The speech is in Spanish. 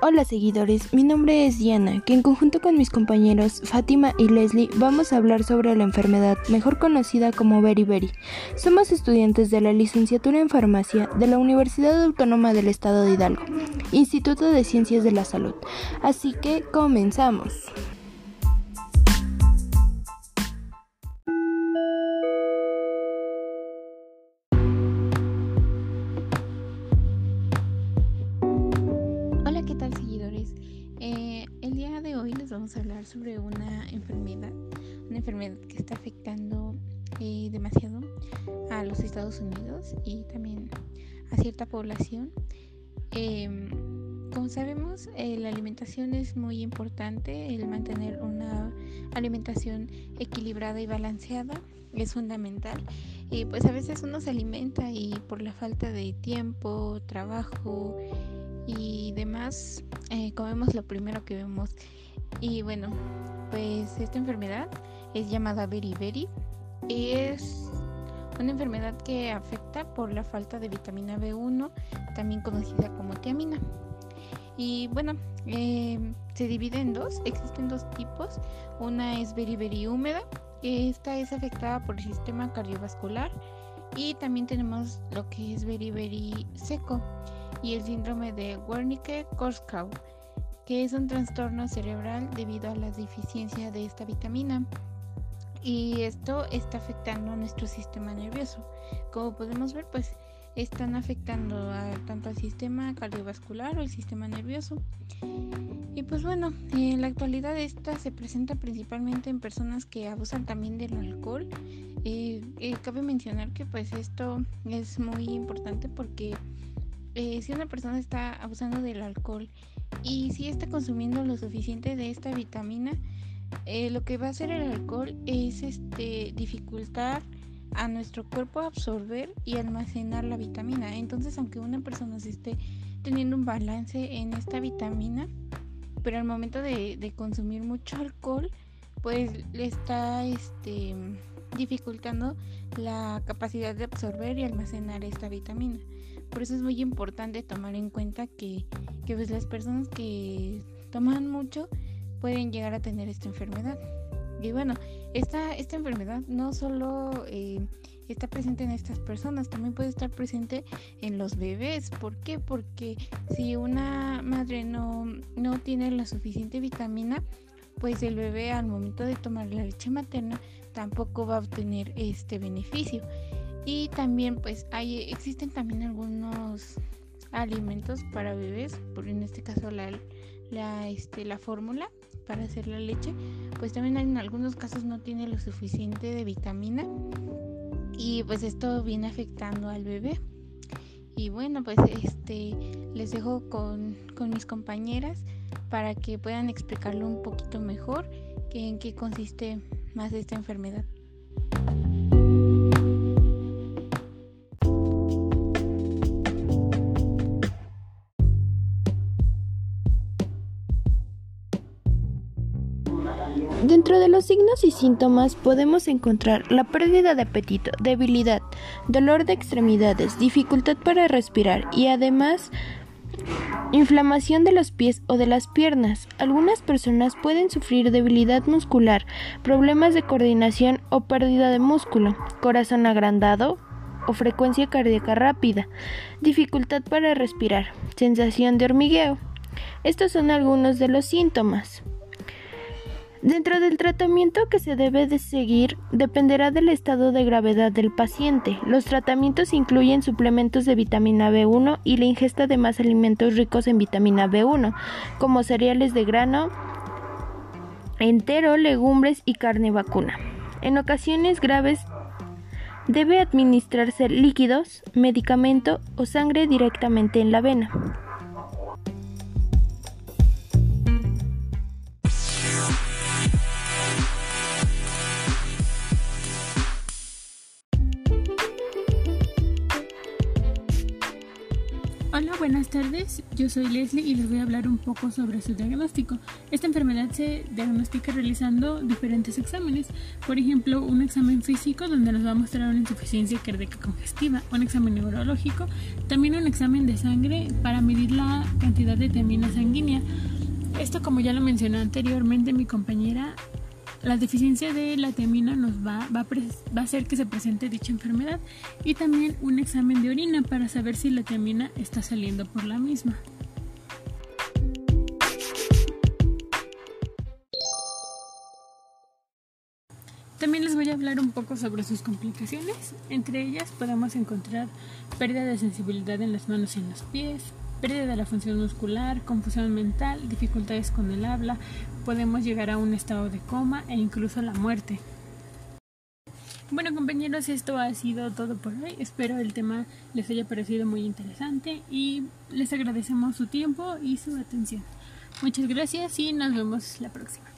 Hola seguidores, mi nombre es Diana, que en conjunto con mis compañeros Fátima y Leslie vamos a hablar sobre la enfermedad mejor conocida como beriberi. Somos estudiantes de la licenciatura en farmacia de la Universidad Autónoma del Estado de Hidalgo, Instituto de Ciencias de la Salud. Así que comenzamos. Sobre una enfermedad, una enfermedad que está afectando eh, demasiado a los Estados Unidos y también a cierta población. Em, como sabemos, eh, la alimentación es muy importante, el mantener una alimentación equilibrada y balanceada es fundamental. Y pues a veces uno se alimenta y por la falta de tiempo, trabajo y demás, eh, comemos lo primero que vemos y bueno, pues esta enfermedad es llamada beriberi es una enfermedad que afecta por la falta de vitamina B1, también conocida como tiamina. Y bueno, em, se divide en dos, existen dos tipos. Una es beriberi húmeda, esta es afectada por el sistema cardiovascular. Y también tenemos lo que es beriberi seco y el síndrome de Wernicke-Korsakoff que es un trastorno cerebral debido a la deficiencia de esta vitamina. Y esto está afectando a nuestro sistema nervioso. Como podemos ver, pues están afectando a, tanto al sistema cardiovascular o el sistema nervioso. Y pues bueno, en la actualidad esta se presenta principalmente en personas que abusan también del alcohol. Eh, eh, cabe mencionar que pues esto es muy importante porque eh, si una persona está abusando del alcohol y si está consumiendo lo suficiente de esta vitamina, eh, lo que va a hacer el alcohol es este dificultar a nuestro cuerpo absorber y almacenar la vitamina. Entonces, aunque una persona se esté teniendo un balance en esta vitamina, pero al momento de, consumir mucho alcohol, pues le está este, dificultando la capacidad de absorber y almacenar esta vitamina. Por eso es muy importante tomar en cuenta que, pues las personas que toman mucho pueden llegar a tener esta enfermedad. Y bueno, esta, esta enfermedad no solo eh, está presente en estas personas, también puede estar presente en los bebés. ¿Por qué? Porque si una madre no, no tiene la suficiente vitamina, pues el bebé al momento de tomar la leche materna tampoco va a obtener este beneficio. Y también pues hay, existen también algunos alimentos para bebés, por en este caso la, la, este, la fórmula para hacer la leche, pues también en algunos casos no tiene lo suficiente de vitamina y pues esto viene afectando al bebé. Y bueno, pues este les dejo con, con mis compañeras para que puedan explicarlo un poquito mejor que en qué consiste más esta enfermedad. Dentro de los signos y síntomas podemos encontrar la pérdida de apetito, debilidad, dolor de extremidades, dificultad para respirar y además inflamación de los pies o de las piernas. Algunas personas pueden sufrir debilidad muscular, problemas de coordinación o pérdida de músculo, corazón agrandado o frecuencia cardíaca rápida, dificultad para respirar, sensación de hormigueo. Estos son algunos de los síntomas. Dentro del tratamiento que se debe de seguir dependerá del estado de gravedad del paciente. Los tratamientos incluyen suplementos de vitamina B1 y la ingesta de más alimentos ricos en vitamina B1, como cereales de grano entero, legumbres y carne vacuna. En ocasiones graves debe administrarse líquidos, medicamento o sangre directamente en la vena. Hola, buenas tardes. Yo soy Leslie y les voy a hablar un poco sobre su diagnóstico. Esta enfermedad se diagnostica realizando diferentes exámenes. Por ejemplo, un examen físico donde nos va a mostrar una insuficiencia cardíaca congestiva, un examen neurológico, también un examen de sangre para medir la cantidad de tiamina sanguínea. Esto, como ya lo mencionó anteriormente mi compañera, la deficiencia de la tiamina nos va, va, a hacer que se presente dicha enfermedad y también un examen de orina para saber si la tiamina está saliendo por la misma. También les voy a hablar un poco sobre sus complicaciones. Entre ellas podemos encontrar pérdida de sensibilidad en las manos y en los pies, pérdida de la función muscular, confusión mental, dificultades con el habla, podemos llegar a un estado de coma e incluso la muerte. Bueno compañeros, esto ha sido todo por hoy. Espero el tema les haya parecido muy interesante y les agradecemos su tiempo y su atención. Muchas gracias y nos vemos la próxima.